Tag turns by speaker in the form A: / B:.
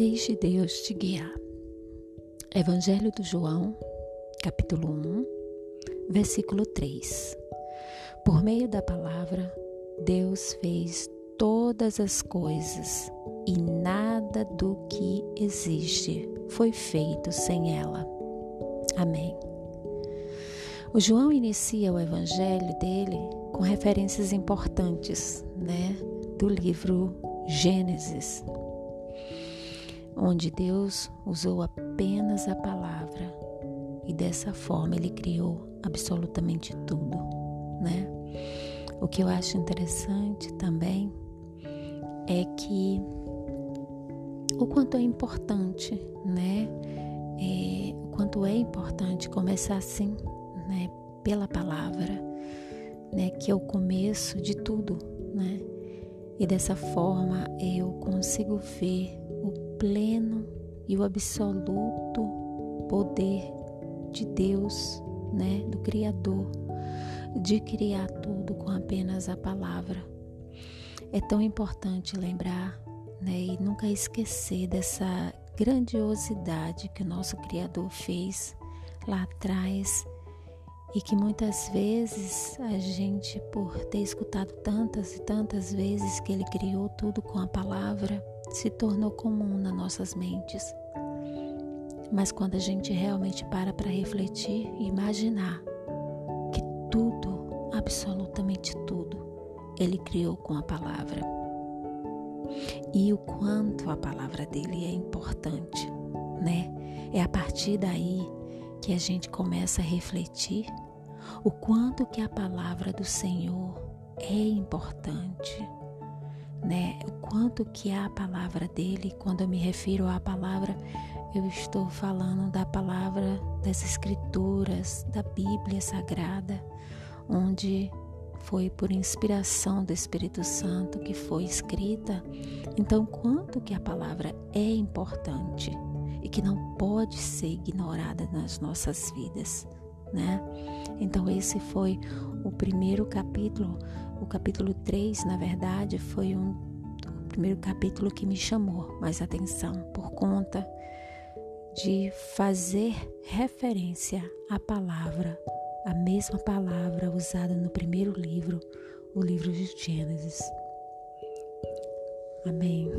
A: Deixe Deus te guiar. Evangelho do João, capítulo 1, versículo 3. Por meio da palavra, Deus fez todas as coisas e nada do que existe foi feito sem ela. Amém. O João inicia o evangelho dele com referências importantes, né, do livro Gênesis, onde Deus usou apenas a palavra e dessa forma ele criou absolutamente tudo, né? O que eu acho interessante também é que o quanto é importante, né? É, o quanto é importante começar assim, né? Pela palavra, né? Que é o começo de tudo, né? E dessa forma eu consigo ver pleno e o absoluto poder de Deus, né, do Criador, de criar tudo com apenas a palavra. É tão importante lembrar, né, e nunca esquecer dessa grandiosidade que o nosso Criador fez lá atrás e que muitas vezes a gente, por ter escutado tantas e tantas vezes que Ele criou tudo com a palavra, se tornou comum nas nossas mentes. Mas quando a gente realmente para para refletir e imaginar que tudo, absolutamente tudo, Ele criou com a palavra. E o quanto a palavra dele é importante, né? É a partir daí que a gente começa a refletir o quanto que a palavra do Senhor é importante né? O quanto que a palavra dele, quando eu me refiro à palavra, eu estou falando da palavra das escrituras, da Bíblia Sagrada, onde foi por inspiração do Espírito Santo que foi escrita. Então, quanto que a palavra é importante e que não pode ser ignorada nas nossas vidas, né? Então, esse foi o primeiro capítulo o capítulo 3, na verdade, foi um, o primeiro capítulo que me chamou mais atenção por conta de fazer referência à palavra, a mesma palavra usada no primeiro livro, o livro de Gênesis. Amém.